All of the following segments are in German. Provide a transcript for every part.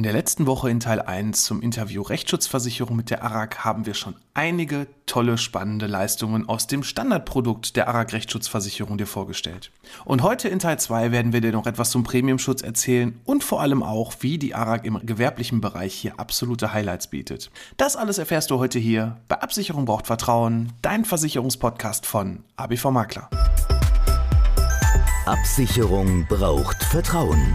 In der letzten Woche in Teil 1 zum Interview Rechtsschutzversicherung mit der ARAG haben wir schon einige tolle, spannende Leistungen aus dem Standardprodukt der ARAG Rechtsschutzversicherung dir vorgestellt. Und heute in Teil 2 werden wir dir noch etwas zum Premiumschutz erzählen und vor allem auch, wie die ARAG im gewerblichen Bereich hier absolute Highlights bietet. Das alles erfährst du heute hier bei Absicherung braucht Vertrauen, dein Versicherungspodcast von ABV Makler. Absicherung braucht Vertrauen.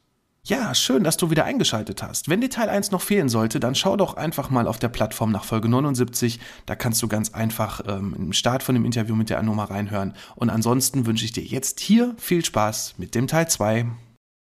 Ja, schön, dass du wieder eingeschaltet hast. Wenn dir Teil 1 noch fehlen sollte, dann schau doch einfach mal auf der Plattform nach Folge 79. Da kannst du ganz einfach ähm, im Start von dem Interview mit der Anoma reinhören. Und ansonsten wünsche ich dir jetzt hier viel Spaß mit dem Teil 2.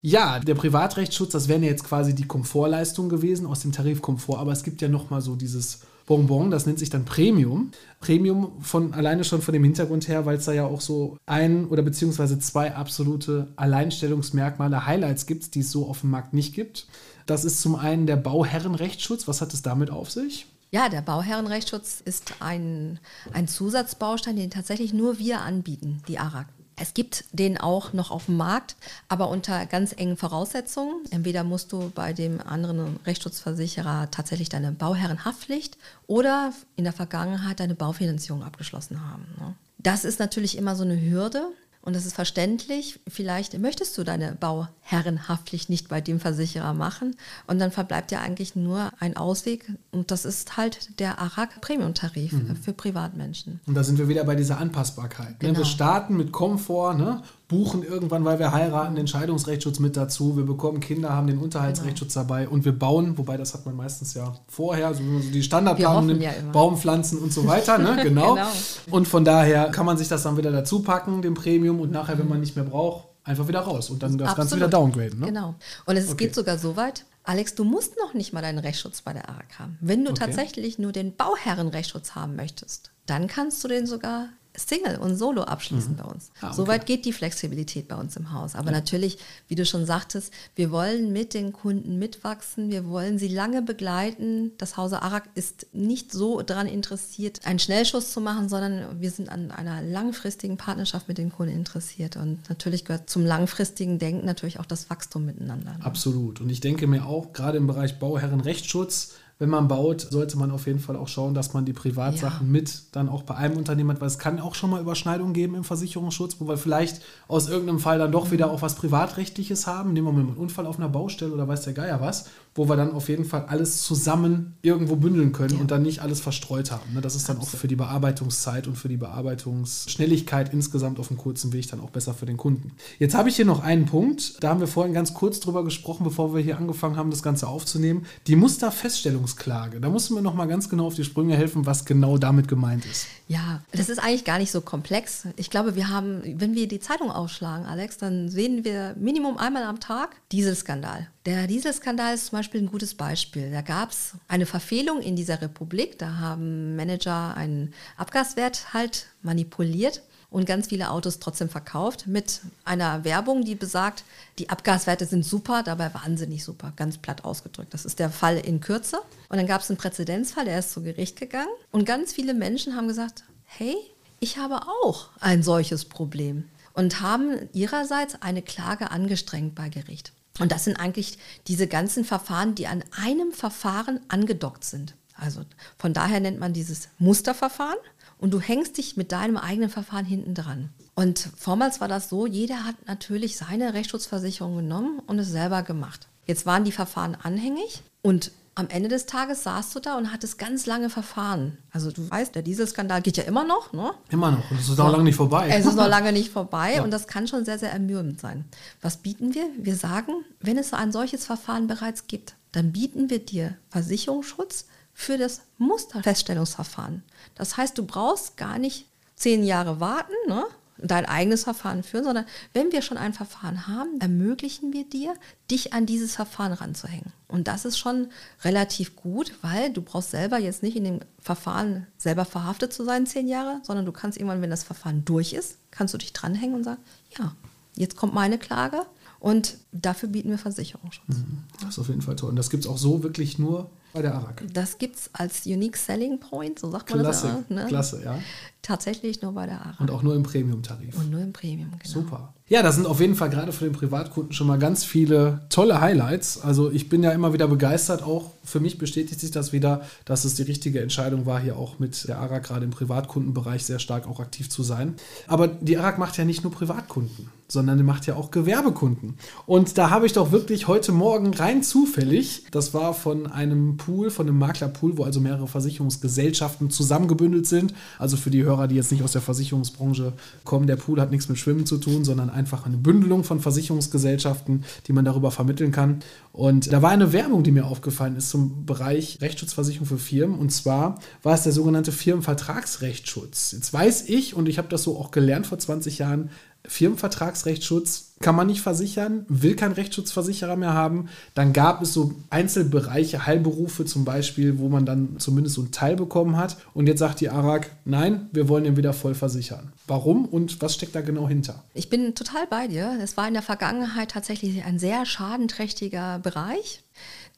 Ja, der Privatrechtsschutz, das wären ja jetzt quasi die Komfortleistungen gewesen aus dem Tarif Komfort, aber es gibt ja nochmal so dieses Bonbon, das nennt sich dann Premium. Premium von alleine schon von dem Hintergrund her, weil es da ja auch so ein oder beziehungsweise zwei absolute Alleinstellungsmerkmale, Highlights gibt, die es so auf dem Markt nicht gibt. Das ist zum einen der Bauherrenrechtsschutz. Was hat es damit auf sich? Ja, der Bauherrenrechtsschutz ist ein, ein Zusatzbaustein, den tatsächlich nur wir anbieten, die ARAG. Es gibt den auch noch auf dem Markt, aber unter ganz engen Voraussetzungen. Entweder musst du bei dem anderen Rechtsschutzversicherer tatsächlich deine Bauherrenhaftpflicht oder in der Vergangenheit deine Baufinanzierung abgeschlossen haben. Ne? Das ist natürlich immer so eine Hürde. Und das ist verständlich. Vielleicht möchtest du deine Bauherrenhaftpflicht nicht bei dem Versicherer machen. Und dann verbleibt ja eigentlich nur ein Ausweg. Und das ist halt der ARAG Premium-Tarif mhm. für Privatmenschen. Und da sind wir wieder bei dieser Anpassbarkeit. Genau. Wir starten mit Komfort, ne? Buchen irgendwann, weil wir heiraten, den Scheidungsrechtsschutz mit dazu. Wir bekommen Kinder, haben den Unterhaltsrechtsschutz genau. dabei und wir bauen, wobei das hat man meistens ja vorher, so die Standardplanung ja Baum pflanzen und so weiter. Ne? Genau. genau. Und von daher kann man sich das dann wieder dazu packen, den Premium, und nachher, wenn man nicht mehr braucht, einfach wieder raus und dann das Absolut. Ganze wieder downgraden. Ne? Genau. Und es okay. geht sogar so weit, Alex, du musst noch nicht mal deinen Rechtsschutz bei der ARK haben. Wenn du okay. tatsächlich nur den Bauherrenrechtsschutz haben möchtest, dann kannst du den sogar Single und Solo abschließen mhm. bei uns. Ah, okay. Soweit geht die Flexibilität bei uns im Haus. Aber ja. natürlich, wie du schon sagtest, wir wollen mit den Kunden mitwachsen, wir wollen sie lange begleiten. Das Hause Arak ist nicht so daran interessiert, einen Schnellschuss zu machen, sondern wir sind an einer langfristigen Partnerschaft mit den Kunden interessiert. Und natürlich gehört zum langfristigen Denken natürlich auch das Wachstum miteinander. Absolut. Und ich denke mir auch, gerade im Bereich Bauherrenrechtsschutz, wenn man baut, sollte man auf jeden Fall auch schauen, dass man die Privatsachen ja. mit dann auch bei einem Unternehmen hat, weil es kann auch schon mal Überschneidungen geben im Versicherungsschutz, wo wir vielleicht aus irgendeinem Fall dann doch wieder auch was Privatrechtliches haben. Nehmen wir mal einen Unfall auf einer Baustelle oder weiß der Geier was, wo wir dann auf jeden Fall alles zusammen irgendwo bündeln können ja. und dann nicht alles verstreut haben. Ne? Das ist dann Absolut. auch für die Bearbeitungszeit und für die Bearbeitungsschnelligkeit insgesamt auf einem kurzen Weg dann auch besser für den Kunden. Jetzt habe ich hier noch einen Punkt, da haben wir vorhin ganz kurz drüber gesprochen, bevor wir hier angefangen haben, das Ganze aufzunehmen. Die Musterfeststellung Verwaltungsklage. Da musst du mir noch mal ganz genau auf die Sprünge helfen, was genau damit gemeint ist. Ja, das ist eigentlich gar nicht so komplex. Ich glaube, wir haben, wenn wir die Zeitung aufschlagen, Alex, dann sehen wir Minimum einmal am Tag Dieselskandal. Der Dieselskandal ist zum Beispiel ein gutes Beispiel. Da gab es eine Verfehlung in dieser Republik. Da haben Manager einen Abgaswert halt manipuliert und ganz viele Autos trotzdem verkauft mit einer Werbung, die besagt, die Abgaswerte sind super, dabei wahnsinnig super, ganz platt ausgedrückt. Das ist der Fall in Kürze. Und dann gab es einen Präzedenzfall, der ist zu Gericht gegangen und ganz viele Menschen haben gesagt, hey, ich habe auch ein solches Problem und haben ihrerseits eine Klage angestrengt bei Gericht. Und das sind eigentlich diese ganzen Verfahren, die an einem Verfahren angedockt sind. Also von daher nennt man dieses Musterverfahren. und du hängst dich mit deinem eigenen Verfahren hinten dran. Und vormals war das so, jeder hat natürlich seine Rechtsschutzversicherung genommen und es selber gemacht. Jetzt waren die Verfahren anhängig und am Ende des Tages saßt du da und hattest ganz lange Verfahren. Also du weißt, der Dieselskandal geht ja immer noch, ne? Immer noch. Und es ist noch lange nicht vorbei. Es ist noch lange nicht vorbei ja. und das kann schon sehr, sehr ermüdend sein. Was bieten wir? Wir sagen, wenn es so ein solches Verfahren bereits gibt, dann bieten wir dir Versicherungsschutz für das Musterfeststellungsverfahren. Das heißt, du brauchst gar nicht zehn Jahre warten, ne? Dein eigenes Verfahren führen, sondern wenn wir schon ein Verfahren haben, ermöglichen wir dir, dich an dieses Verfahren ranzuhängen. Und das ist schon relativ gut, weil du brauchst selber jetzt nicht in dem Verfahren selber verhaftet zu sein, zehn Jahre, sondern du kannst irgendwann, wenn das Verfahren durch ist, kannst du dich dranhängen und sagen, ja, jetzt kommt meine Klage und dafür bieten wir Versicherungsschutz. Mhm. Das ist auf jeden Fall toll. Und das gibt es auch so wirklich nur bei der ARAG. Das gibt es als Unique Selling Point, so sagt man Klasse, das. Ne? Klasse, ja. Tatsächlich nur bei der ARAG. Und auch nur im Premium-Tarif. Und nur im Premium, genau. Super. Ja, das sind auf jeden Fall gerade für den Privatkunden schon mal ganz viele tolle Highlights. Also ich bin ja immer wieder begeistert. Auch für mich bestätigt sich das wieder, dass es die richtige Entscheidung war, hier auch mit der ARAG gerade im Privatkundenbereich sehr stark auch aktiv zu sein. Aber die ARAG macht ja nicht nur Privatkunden, sondern die macht ja auch Gewerbekunden. Und da habe ich doch wirklich heute Morgen rein zufällig, das war von einem Pool, von einem Maklerpool, wo also mehrere Versicherungsgesellschaften zusammengebündelt sind. Also für die Hörer, die jetzt nicht aus der Versicherungsbranche kommen, der Pool hat nichts mit Schwimmen zu tun, sondern einfach eine Bündelung von Versicherungsgesellschaften, die man darüber vermitteln kann. Und da war eine Werbung, die mir aufgefallen ist zum Bereich Rechtsschutzversicherung für Firmen. Und zwar war es der sogenannte Firmenvertragsrechtsschutz. Jetzt weiß ich, und ich habe das so auch gelernt vor 20 Jahren, Firmenvertragsrechtsschutz kann man nicht versichern, will kein Rechtsschutzversicherer mehr haben. Dann gab es so Einzelbereiche, Heilberufe zum Beispiel, wo man dann zumindest so einen Teil bekommen hat. Und jetzt sagt die ARAG, nein, wir wollen ihn wieder voll versichern. Warum und was steckt da genau hinter? Ich bin total bei dir. Es war in der Vergangenheit tatsächlich ein sehr schadenträchtiger Bereich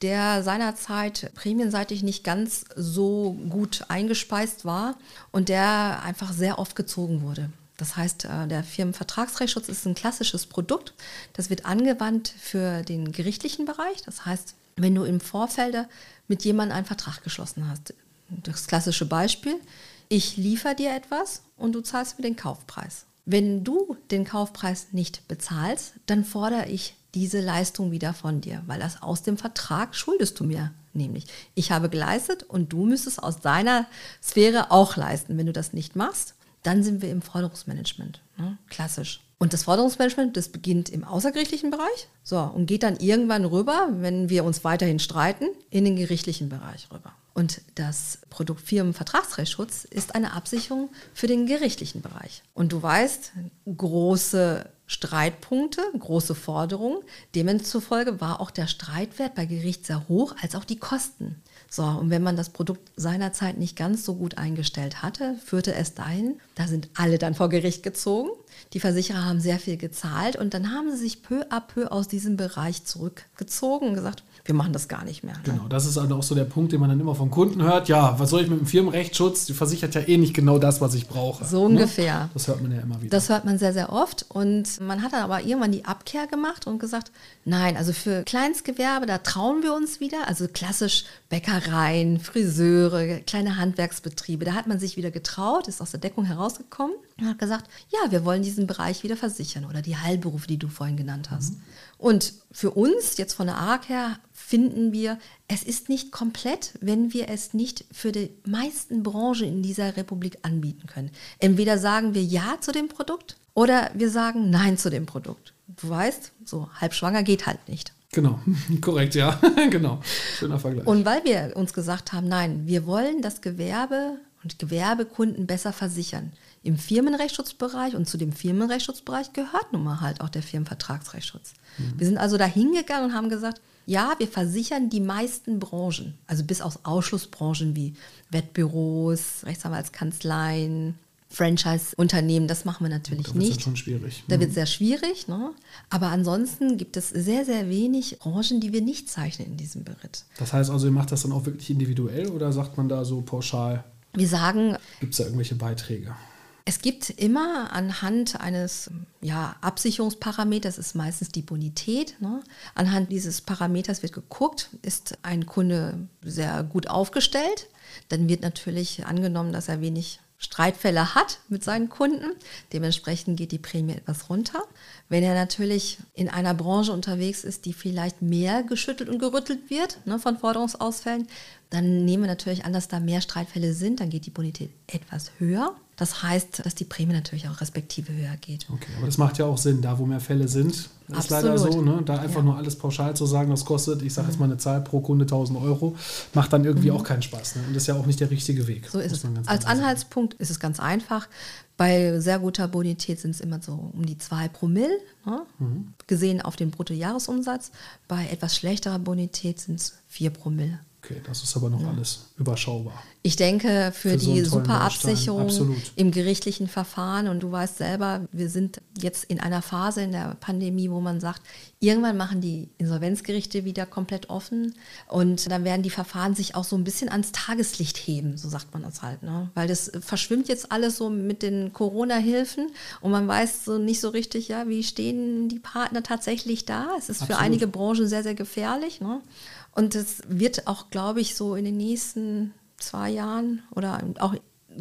der seinerzeit prämienseitig nicht ganz so gut eingespeist war und der einfach sehr oft gezogen wurde. Das heißt, äh, der Firmenvertragsrechtsschutz ist ein klassisches Produkt. Das wird angewandt für den gerichtlichen Bereich. Das heißt, wenn du im Vorfeld mit jemandem einen Vertrag geschlossen hast. Das klassische Beispiel, ich liefere dir etwas und du zahlst mir den Kaufpreis. Wenn du den Kaufpreis nicht bezahlst, dann fordere ich diese Leistung wieder von dir, weil das aus dem Vertrag schuldest du mir nämlich. Ich habe geleistet und du müsstest aus deiner Sphäre auch leisten. Wenn du das nicht machst, dann sind wir im Forderungsmanagement. Ne? Klassisch. Und das Forderungsmanagement, das beginnt im außergerichtlichen Bereich so, und geht dann irgendwann rüber, wenn wir uns weiterhin streiten, in den gerichtlichen Bereich rüber. Und das Produkt Firmenvertragsrechtsschutz ist eine Absicherung für den gerichtlichen Bereich. Und du weißt, große Streitpunkte, große Forderungen. Demzufolge war auch der Streitwert bei Gericht sehr hoch, als auch die Kosten. So, und wenn man das Produkt seinerzeit nicht ganz so gut eingestellt hatte, führte es dahin, da sind alle dann vor Gericht gezogen. Die Versicherer haben sehr viel gezahlt und dann haben sie sich peu à peu aus diesem Bereich zurückgezogen und gesagt, wir machen das gar nicht mehr. Ne? Genau, das ist also auch so der Punkt, den man dann immer vom Kunden hört. Ja, was soll ich mit dem Firmenrechtsschutz? Die versichert ja eh nicht genau das, was ich brauche. So ne? ungefähr. Das hört man ja immer wieder. Das hört man sehr, sehr oft. Und man hat dann aber irgendwann die Abkehr gemacht und gesagt, nein, also für Kleinstgewerbe, da trauen wir uns wieder. Also klassisch Bäckereien, Friseure, kleine Handwerksbetriebe. Da hat man sich wieder getraut, ist aus der Deckung herausgekommen und hat gesagt, ja, wir wollen diesen Bereich wieder versichern oder die Heilberufe, die du vorhin genannt hast. Mhm. Und für uns, jetzt von der ARC her, finden wir, es ist nicht komplett, wenn wir es nicht für die meisten Branchen in dieser Republik anbieten können. Entweder sagen wir Ja zu dem Produkt oder wir sagen Nein zu dem Produkt. Du weißt, so halb schwanger geht halt nicht. Genau, korrekt, ja, genau. Schöner Vergleich. Und weil wir uns gesagt haben, nein, wir wollen das Gewerbe und Gewerbekunden besser versichern. Im Firmenrechtsschutzbereich und zu dem Firmenrechtsschutzbereich gehört nun mal halt auch der Firmenvertragsrechtsschutz. Mhm. Wir sind also da hingegangen und haben gesagt, ja, wir versichern die meisten Branchen, also bis auf Ausschlussbranchen wie Wettbüros, Rechtsanwaltskanzleien, Franchise-Unternehmen, das machen wir natürlich da nicht. Das schon schwierig. Da mhm. wird es sehr schwierig. Ne? Aber ansonsten gibt es sehr, sehr wenig Branchen, die wir nicht zeichnen in diesem Beritt. Das heißt also, ihr macht das dann auch wirklich individuell oder sagt man da so pauschal? Wir sagen. Gibt es da irgendwelche Beiträge? Es gibt immer anhand eines ja, Absicherungsparameters, ist meistens die Bonität. Ne? Anhand dieses Parameters wird geguckt, ist ein Kunde sehr gut aufgestellt. Dann wird natürlich angenommen, dass er wenig Streitfälle hat mit seinen Kunden. Dementsprechend geht die Prämie etwas runter. Wenn er natürlich in einer Branche unterwegs ist, die vielleicht mehr geschüttelt und gerüttelt wird ne, von Forderungsausfällen, dann nehmen wir natürlich an, dass da mehr Streitfälle sind. Dann geht die Bonität etwas höher. Das heißt, dass die Prämie natürlich auch respektive höher geht. Okay, aber das macht ja auch Sinn, da wo mehr Fälle sind. Das ist leider so, ne? da einfach ja. nur alles pauschal zu sagen, das kostet, ich sage jetzt mal eine Zahl pro Kunde 1000 Euro, macht dann irgendwie mhm. auch keinen Spaß. Ne? Und das ist ja auch nicht der richtige Weg. So ist es. Als Anhaltspunkt sagen. ist es ganz einfach. Bei sehr guter Bonität sind es immer so um die 2 Promille, ne? mhm. gesehen auf den Bruttojahresumsatz. Bei etwas schlechterer Bonität sind es 4 Promille. Okay, das ist aber noch ja. alles überschaubar. Ich denke, für, für die so Superabsicherung im gerichtlichen Verfahren, und du weißt selber, wir sind jetzt in einer Phase in der Pandemie, wo man sagt, irgendwann machen die Insolvenzgerichte wieder komplett offen und dann werden die Verfahren sich auch so ein bisschen ans Tageslicht heben, so sagt man das halt. Ne? Weil das verschwimmt jetzt alles so mit den Corona-Hilfen und man weiß so nicht so richtig, ja, wie stehen die Partner tatsächlich da. Es ist Absolut. für einige Branchen sehr, sehr gefährlich. Ne? Und es wird auch, glaube ich, so in den nächsten zwei Jahren oder auch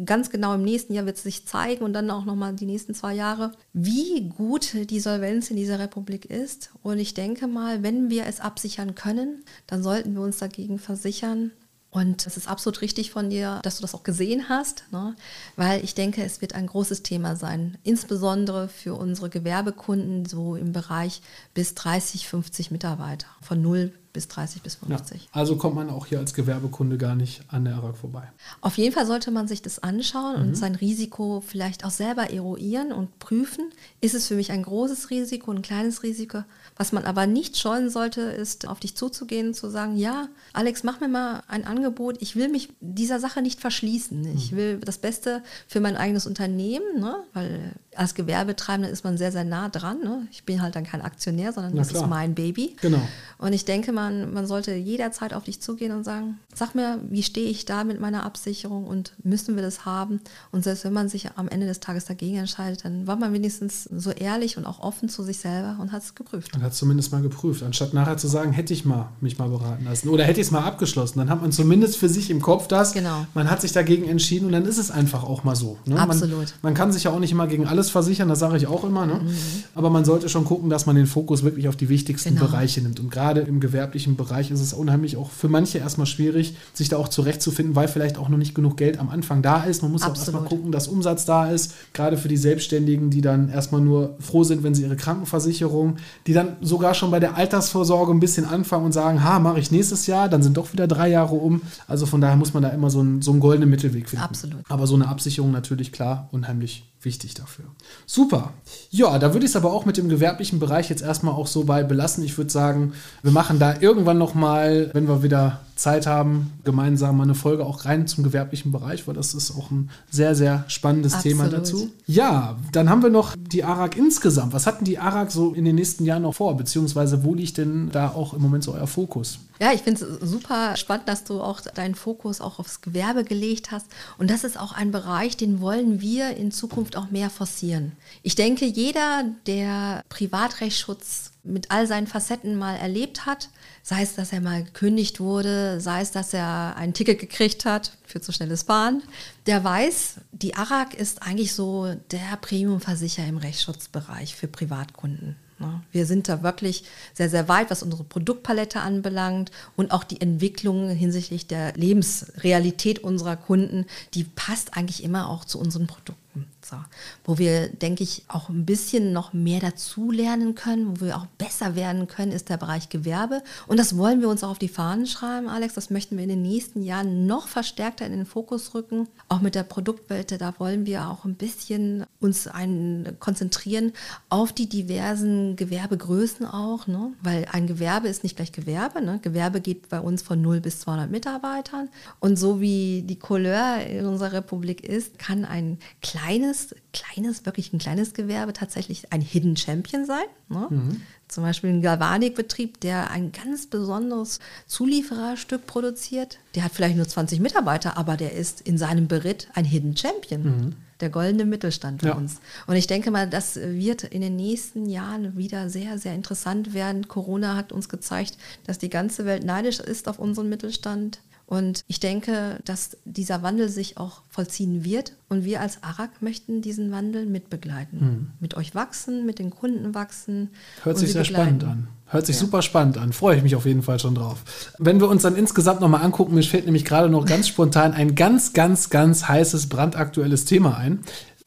ganz genau im nächsten Jahr wird es sich zeigen und dann auch nochmal die nächsten zwei Jahre, wie gut die Solvenz in dieser Republik ist. Und ich denke mal, wenn wir es absichern können, dann sollten wir uns dagegen versichern. Und es ist absolut richtig von dir, dass du das auch gesehen hast, ne? weil ich denke, es wird ein großes Thema sein, insbesondere für unsere Gewerbekunden so im Bereich bis 30, 50 Mitarbeiter, von 0 bis 30 bis 50. Ja, also kommt man auch hier als Gewerbekunde gar nicht an der ARAG vorbei. Auf jeden Fall sollte man sich das anschauen mhm. und sein Risiko vielleicht auch selber eruieren und prüfen. Ist es für mich ein großes Risiko, ein kleines Risiko? Was man aber nicht scheuen sollte, ist auf dich zuzugehen und zu sagen, ja, Alex, mach mir mal ein Angebot. Ich will mich dieser Sache nicht verschließen. Ich mhm. will das Beste für mein eigenes Unternehmen, ne? weil als Gewerbetreibender ist man sehr, sehr nah dran. Ne? Ich bin halt dann kein Aktionär, sondern das ist mein Baby. Genau. Und ich denke, man, man sollte jederzeit auf dich zugehen und sagen, sag mir, wie stehe ich da mit meiner Absicherung und müssen wir das haben? Und selbst wenn man sich am Ende des Tages dagegen entscheidet, dann war man wenigstens so ehrlich und auch offen zu sich selber und hat es geprüft. Man hat es zumindest mal geprüft, anstatt nachher zu sagen, hätte ich mal mich mal beraten lassen oder hätte ich es mal abgeschlossen. Dann hat man zumindest für sich im Kopf das, genau. man hat sich dagegen entschieden und dann ist es einfach auch mal so. Ne? Absolut. Man, man, kann sich ja auch nicht immer gegen alles versichern, das sage ich auch immer. Ne? Mhm. Aber man sollte schon gucken, dass man den Fokus wirklich auf die wichtigsten genau. Bereiche nimmt. Und gerade im gewerblichen Bereich ist es unheimlich auch für manche erstmal schwierig, sich da auch zurechtzufinden, weil vielleicht auch noch nicht genug Geld am Anfang da ist. Man muss Absolut. auch erstmal gucken, dass Umsatz da ist. Gerade für die Selbstständigen, die dann erstmal nur froh sind, wenn sie ihre Krankenversicherung, die dann sogar schon bei der Altersvorsorge ein bisschen anfangen und sagen, ha, mache ich nächstes Jahr, dann sind doch wieder drei Jahre um. Also von daher muss man da immer so einen, so einen goldenen Mittelweg finden. Absolut. Aber so eine Absicherung natürlich klar, unheimlich wichtig dafür. Super. Ja, da würde ich es aber auch mit dem gewerblichen Bereich jetzt erstmal auch so bei belassen. Ich würde sagen, wir machen da irgendwann nochmal, wenn wir wieder Zeit haben, gemeinsam mal eine Folge auch rein zum gewerblichen Bereich, weil das ist auch ein sehr, sehr spannendes Absolut. Thema dazu. Ja, dann haben wir noch die ARAG insgesamt. Was hatten die ARAG so in den nächsten Jahren noch vor? Beziehungsweise wo liegt denn da auch im Moment so euer Fokus? Ja, ich finde es super spannend, dass du auch deinen Fokus auch aufs Gewerbe gelegt hast. Und das ist auch ein Bereich, den wollen wir in Zukunft auch mehr forcieren. Ich denke, jeder, der Privatrechtsschutz mit all seinen Facetten mal erlebt hat, sei es, dass er mal gekündigt wurde, sei es, dass er ein Ticket gekriegt hat für zu schnelles Fahren, der weiß, die ARAG ist eigentlich so der Premiumversicherer im Rechtsschutzbereich für Privatkunden. Ne? Wir sind da wirklich sehr, sehr weit, was unsere Produktpalette anbelangt und auch die Entwicklung hinsichtlich der Lebensrealität unserer Kunden, die passt eigentlich immer auch zu unseren Produkten. So. Wo wir, denke ich, auch ein bisschen noch mehr dazu lernen können, wo wir auch besser werden können, ist der Bereich Gewerbe. Und das wollen wir uns auch auf die Fahnen schreiben, Alex. Das möchten wir in den nächsten Jahren noch verstärkter in den Fokus rücken. Auch mit der Produktwelt, da wollen wir auch ein bisschen uns ein, konzentrieren auf die diversen Gewerbegrößen auch. Ne? Weil ein Gewerbe ist nicht gleich Gewerbe. Ne? Gewerbe geht bei uns von 0 bis 200 Mitarbeitern. Und so wie die Couleur in unserer Republik ist, kann ein kleines kleines, kleines, wirklich ein kleines Gewerbe tatsächlich ein Hidden Champion sein. Ne? Mhm. Zum Beispiel ein Galvanikbetrieb, der ein ganz besonderes Zuliefererstück produziert. Der hat vielleicht nur 20 Mitarbeiter, aber der ist in seinem Beritt ein Hidden Champion. Mhm. Der goldene Mittelstand für ja. uns. Und ich denke mal, das wird in den nächsten Jahren wieder sehr, sehr interessant werden. Corona hat uns gezeigt, dass die ganze Welt neidisch ist auf unseren Mittelstand Und ich denke, dass dieser Wandel sich auch vollziehen wird. Und wir als ARAG möchten diesen Wandel mitbegleiten. Mhm. Mit euch wachsen, mit den Kunden wachsen. Hört sich sehr begleiten. spannend an. Hört sich ja. super spannend an. Freue ich mich auf jeden Fall schon drauf. Wenn wir uns dann insgesamt nochmal angucken, mir fällt nämlich gerade noch ganz spontan ein ganz, ganz, ganz heißes, brandaktuelles Thema ein.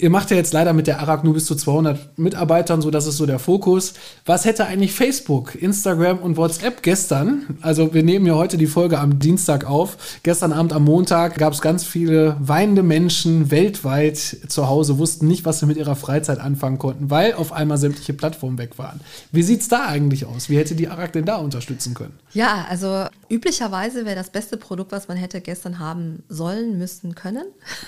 Ihr macht ja jetzt leider mit der Arak nur bis zu 200 Mitarbeitern, so das ist so der Fokus. Was hätte eigentlich Facebook, Instagram und WhatsApp gestern? Also wir nehmen ja heute die Folge am Dienstag auf. Gestern Abend am Montag gab es ganz viele weinende Menschen weltweit zu Hause, wussten nicht, was sie mit ihrer Freizeit anfangen konnten, weil auf einmal sämtliche Plattformen weg waren. Wie sieht es da eigentlich aus? Wie hätte die Arak denn da unterstützen können? Ja, also üblicherweise wäre das beste Produkt, was man hätte gestern haben sollen, müssen, können,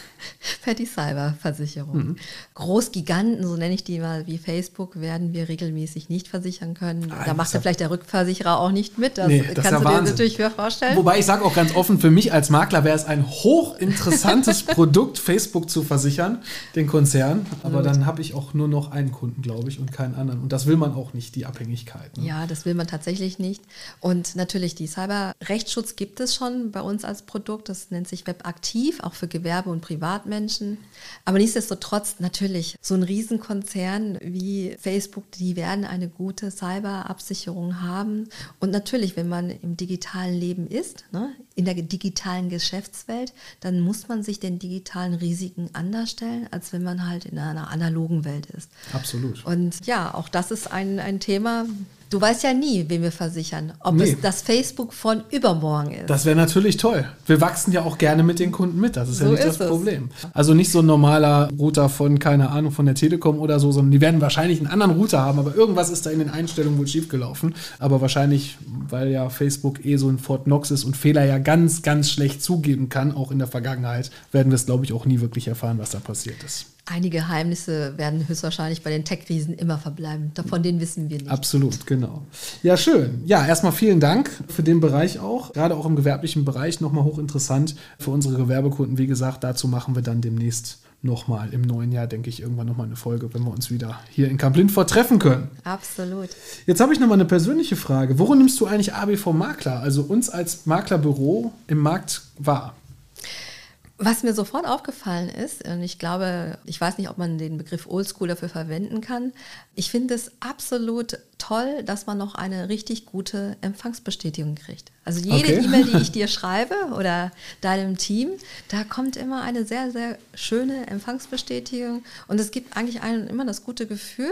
wäre die Cyberversicherung. Mhm. Großgiganten, so nenne ich die mal, wie Facebook, werden wir regelmäßig nicht versichern können. Nein, da macht ja vielleicht der Rückversicherer auch nicht mit. Das, nee, das kannst du dir natürlich vorstellen. Wobei ich sage auch ganz offen, für mich als Makler wäre es ein hochinteressantes Produkt, Facebook zu versichern, den Konzern. Aber dann habe ich auch nur noch einen Kunden, glaube ich, und keinen anderen. Und das will man auch nicht, die Abhängigkeit. Ne? Ja, das will man tatsächlich nicht. Und natürlich, die Cyberrechtsschutz gibt es schon bei uns als Produkt. Das nennt sich Webaktiv, auch für Gewerbe- und Privatmenschen. Aber nichtsdestotrotz natürlich, so ein Riesenkonzern wie Facebook, die werden eine gute Cyberabsicherung haben. Und natürlich, wenn man im digitalen Leben ist, ne, in der digitalen Geschäftswelt, dann muss man sich den digitalen Risiken anders stellen, als wenn man halt in einer analogen Welt ist. Absolut. Und ja, auch das ist ein, ein Thema, Du weißt ja nie, wen wir versichern. Ob nee. es das Facebook von übermorgen ist. Das wäre natürlich toll. Wir wachsen ja auch gerne mit den Kunden mit. Das ist so ja nicht ist das Problem. Also nicht so ein normaler Router von, keine Ahnung, von der Telekom oder so, sondern die werden wahrscheinlich einen anderen Router haben, aber irgendwas ist da in den Einstellungen wohl schiefgelaufen. Aber wahrscheinlich, weil ja Facebook eh so ein Fort Knox ist und Fehler ja ganz, ganz schlecht zugeben kann, auch in der Vergangenheit, werden wir es, glaube ich, auch nie wirklich erfahren, was da passiert ist. Einige Geheimnisse werden höchstwahrscheinlich bei den Tech-Riesen immer verbleiben. Davon denen wissen wir nicht. Absolut, genau. Ja, schön. Ja, erstmal vielen Dank für den Bereich auch. Gerade auch im gewerblichen Bereich nochmal hochinteressant für unsere Gewerbekunden. Wie gesagt, dazu machen wir dann demnächst nochmal im neuen Jahr, denke ich, irgendwann nochmal eine Folge, wenn wir uns wieder hier in Kamp Lindfort treffen können. Absolut. Jetzt habe ich nochmal eine persönliche Frage. Worin nimmst du eigentlich ABV Makler, also uns als Maklerbüro im Markt wahr? Was mir sofort aufgefallen ist, und ich glaube, ich weiß nicht, ob man den Begriff Oldschool dafür verwenden kann, ich finde es absolut toll, dass man noch eine richtig gute Empfangsbestätigung kriegt. Also jede okay. E-Mail, die ich dir schreibe oder deinem Team, da kommt immer eine sehr, sehr schöne Empfangsbestätigung und es gibt eigentlich einem immer das gute Gefühl,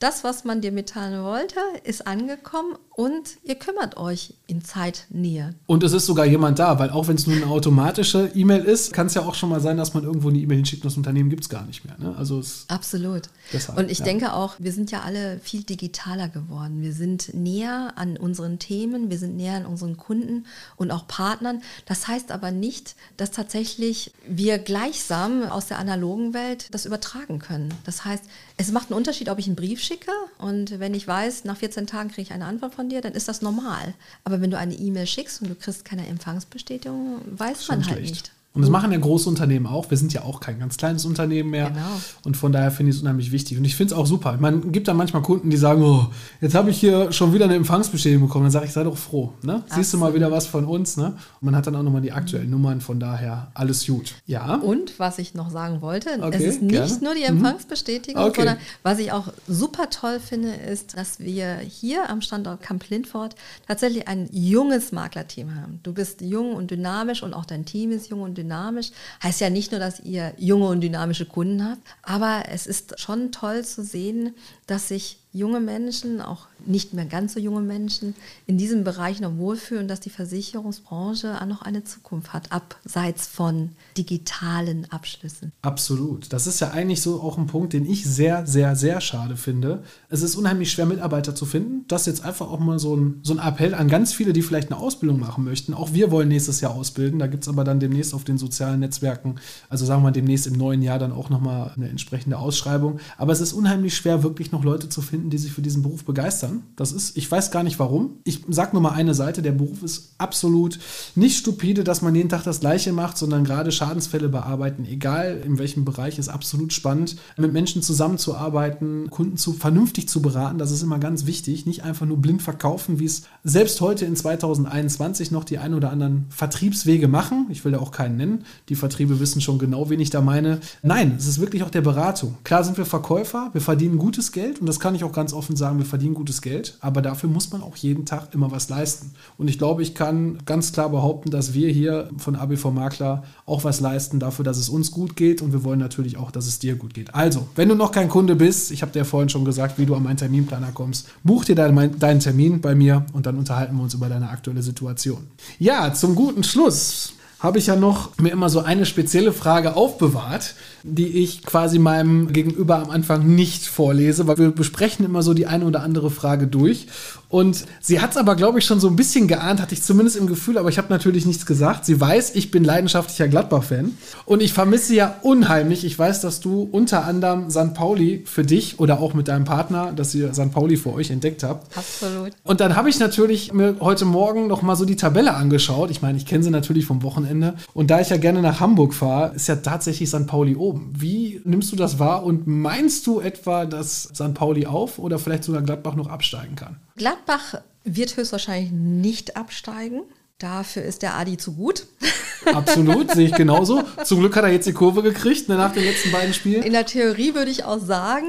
das, was man dir mitteilen wollte, ist angekommen und ihr kümmert euch in Zeitnähe. Und es ist sogar jemand da, weil auch wenn es nur eine automatische E-Mail ist, kann es ja auch schon mal sein, dass man irgendwo eine E-Mail hinschickt und das Unternehmen gibt es gar nicht mehr. Ne? Also Absolut. Deshalb, und ich ja. denke auch, wir sind ja alle viel digitaler geworden. Wir sind näher an unseren Themen, wir sind näher an unseren Kunden und auch Partnern. Das heißt aber nicht, dass tatsächlich wir gleichsam aus der analogen Welt das übertragen können. Das heißt, es macht einen Unterschied, ob ich einen Brief schicke und wenn ich weiß, nach 14 Tagen kriege ich eine Antwort von dir, dann ist das normal. Aber wenn du eine E-Mail schickst und du kriegst keine Empfangsbestätigung, weiß man halt nicht. Und das machen ja große Unternehmen auch. Wir sind ja auch kein ganz kleines Unternehmen mehr. Genau. Und von daher finde ich es unheimlich wichtig. Und ich finde es auch super. Man gibt dann manchmal Kunden, die sagen, oh, jetzt habe ich hier schon wieder eine Empfangsbestätigung bekommen. Dann sage ich, sei doch froh. Ne? Siehst du mal wieder was von uns. Ne? Und man hat dann auch nochmal die aktuellen Nummern. Von daher alles gut. Ja. Und was ich noch sagen wollte, okay, es ist nicht gerne. nur die mhm. Empfangsbestätigung, okay. sondern was ich auch super toll finde, ist, dass wir hier am Standort Camp Lindfort tatsächlich ein junges Maklerteam haben. Du bist jung und dynamisch und auch dein Team ist jung und dynamisch dynamisch. Heißt ja nicht nur, dass ihr junge und dynamische Kunden habt, aber es ist schon toll zu sehen, dass sich junge Menschen, auch nicht mehr ganz so junge Menschen, in diesem Bereich noch wohlfühlen, dass die Versicherungsbranche auch noch eine Zukunft hat, abseits von digitalen Abschlüssen. Absolut. Das ist ja eigentlich so auch ein Punkt, den ich sehr, sehr, sehr schade finde. Es ist unheimlich schwer, Mitarbeiter zu finden. Das ist jetzt einfach auch mal so ein, so ein Appell an ganz viele, die vielleicht eine Ausbildung machen möchten. Auch wir wollen nächstes Jahr ausbilden. Da gibt es aber dann demnächst auf den sozialen Netzwerken, also sagen wir demnächst im neuen Jahr dann auch nochmal eine entsprechende Ausschreibung. Aber es ist unheimlich schwer, wirklich noch Leute zu finden, finden, die sich für diesen Beruf begeistern. Das ist, ich weiß gar nicht warum. Ich sage nur mal eine Seite, der Beruf ist absolut nicht stupide, dass man jeden Tag das Gleiche macht, sondern gerade Schadensfälle bearbeiten, egal in welchem Bereich, ist absolut spannend. Mit Menschen zusammenzuarbeiten, Kunden zu, vernünftig zu beraten, das ist immer ganz wichtig. Nicht einfach nur blind verkaufen, wie es selbst heute in 2021 noch die ein oder anderen Vertriebswege machen. Ich will da auch keinen nennen. Die Vertriebe wissen schon genau, wen ich da meine. Nein, es ist wirklich auch der Beratung. Klar sind wir Verkäufer, wir verdienen gutes Geld und das kann ich auch ganz offen sagen, wir verdienen gutes Geld, aber dafür muss man auch jeden Tag immer was leisten. Und ich glaube, ich kann ganz klar behaupten, dass wir hier von ABV Makler auch was leisten dafür, dass es uns gut geht und wir wollen natürlich auch, dass es dir gut geht. Also, wenn du noch kein Kunde bist, ich habe dir vorhin schon gesagt, wie du an meinen Terminplaner kommst, buch dir deinen, deinen Termin bei mir und dann unterhalten wir uns über deine aktuelle Situation. Ja, zum guten Schluss habe ich ja noch mir immer so eine spezielle Frage aufbewahrt, die ich quasi meinem Gegenüber am Anfang nicht vorlese, weil wir besprechen immer so die eine oder andere Frage durch. Und sie hat es aber, glaube ich, schon so ein bisschen geahnt, hatte ich zumindest im Gefühl, aber ich habe natürlich nichts gesagt. Sie weiß, ich bin leidenschaftlicher Gladbach-Fan und ich vermisse ja unheimlich. Ich weiß, dass du unter anderem St. Pauli für dich oder auch mit deinem Partner, dass ihr St. Pauli für euch entdeckt habt. Absolut. Und dann habe ich natürlich mir heute Morgen noch mal so die Tabelle angeschaut. Ich meine, ich kenne sie natürlich vom Wochenende. Und da ich ja gerne nach Hamburg fahre, ist ja tatsächlich St. Pauli oben. Wie nimmst du das wahr und meinst du etwa, dass St. Pauli auf oder vielleicht sogar Gladbach noch absteigen kann? Gladbach wird höchstwahrscheinlich nicht absteigen. Dafür ist der Adi zu gut. Absolut, sehe ich genauso. Zum Glück hat er jetzt die Kurve gekriegt ne, nach den letzten beiden Spielen. In der Theorie würde ich auch sagen,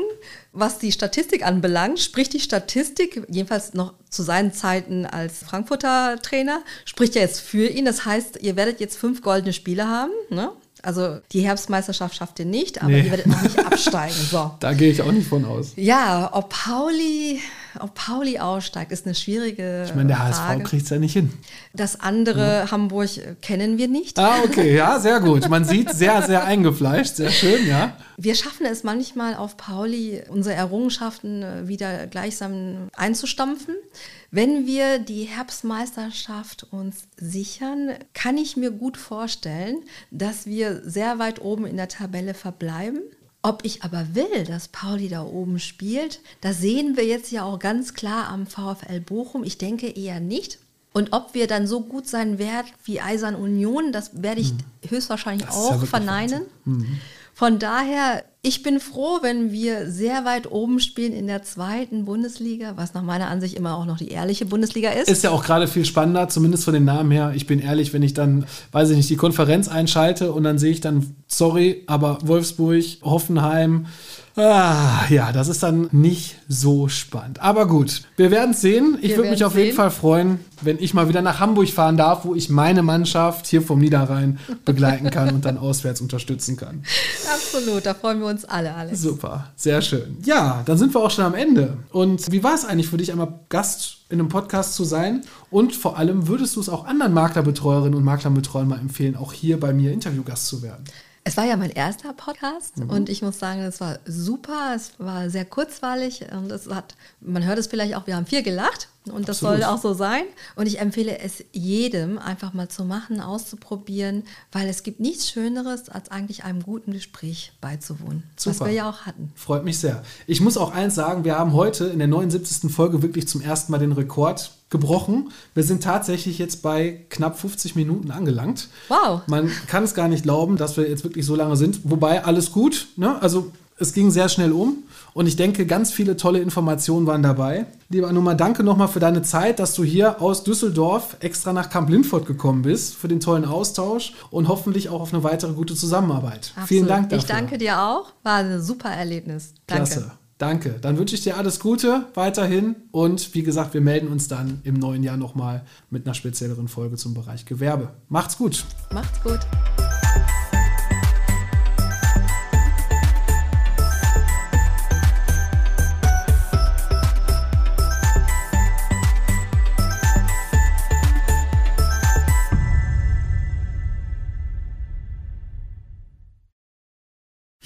was die Statistik anbelangt, spricht die Statistik, jedenfalls noch zu seinen Zeiten als Frankfurter Trainer, spricht ja jetzt für ihn. Das heißt, ihr werdet jetzt fünf goldene Spiele haben. Ne? Also die Herbstmeisterschaft schafft ihr nicht, aber nee. ihr werdet noch nicht absteigen. So. Da gehe ich auch nicht von aus. Ja, ob Pauli, ob Pauli aussteigt, ist eine schwierige Ich meine, der Frage. HSV kriegt es ja nicht hin. Das andere ja. Hamburg kennen wir nicht. Ah, okay, ja, sehr gut. Man sieht sehr, sehr eingefleischt, sehr schön, ja. Wir schaffen es manchmal auf Pauli, unsere Errungenschaften wieder gleichsam einzustampfen. Wenn wir die Herbstmeisterschaft uns sichern, kann ich mir gut vorstellen, dass wir sehr weit oben in der Tabelle verbleiben. Ob ich aber will, dass Pauli da oben spielt, das sehen wir jetzt ja auch ganz klar am VfL Bochum. Ich denke eher nicht. Und ob wir dann so gut sein werden wie Eisern Union, das werde ich hm. höchstwahrscheinlich das auch ja verneinen. Mhm. Von daher, ich bin froh, wenn wir sehr weit oben spielen in der zweiten Bundesliga, was nach meiner Ansicht immer auch noch die ehrliche Bundesliga ist. Ist ja auch gerade viel spannender, zumindest von den Namen her. Ich bin ehrlich, wenn ich dann, weiß ich nicht, die Konferenz einschalte und dann sehe ich dann, sorry, aber Wolfsburg, Hoffenheim, Ah, ja, das ist dann nicht so spannend. Aber gut, wir werden es sehen. Ich würde mich auf sehen. jeden Fall freuen, wenn ich mal wieder nach Hamburg fahren darf, wo ich meine Mannschaft hier vom Niederrhein begleiten kann und dann auswärts unterstützen kann. Absolut, da freuen wir uns alle, Alex. Super, sehr schön. Ja, dann sind wir auch schon am Ende. Und wie war es eigentlich für dich, einmal Gast in einem Podcast zu sein? Und vor allem, würdest du es auch anderen Maklerbetreuerinnen und Maklerbetreuern mal empfehlen, auch hier bei mir Interviewgast zu werden? Es war ja mein erster Podcast mhm. und ich muss sagen, es war super, es war sehr kurzweilig und es hat, man hört es vielleicht auch, wir haben viel gelacht und das Absolut. soll auch so sein. Und ich empfehle es jedem, einfach mal zu machen, auszuprobieren, weil es gibt nichts Schöneres, als eigentlich einem guten Gespräch beizuwohnen, Super. was wir ja auch hatten. Freut mich sehr. Ich muss auch eins sagen, wir haben heute in der 79. Folge wirklich zum ersten Mal den Rekord gebrochen. Wir sind tatsächlich jetzt bei knapp 50 Minuten angelangt. Wow. Man kann es gar nicht glauben, dass wir jetzt wirklich so lange sind. Wobei alles gut. Ne? Also es ging sehr schnell um und ich denke, ganz viele tolle Informationen waren dabei. Lieber Anuma, danke nochmal für deine Zeit, dass du hier aus Düsseldorf extra nach Kamp Lindfort gekommen bist, für den tollen Austausch und hoffentlich auch auf eine weitere gute Zusammenarbeit. Absolut. Vielen Dank dafür. Ich danke dir auch. War ein super Erlebnis. Danke. Klasse. Danke. Dann wünsche ich dir alles Gute weiterhin und wie gesagt, wir melden uns dann im neuen Jahr nochmal mit einer spezielleren Folge zum Bereich Gewerbe. Macht's gut. Macht's gut.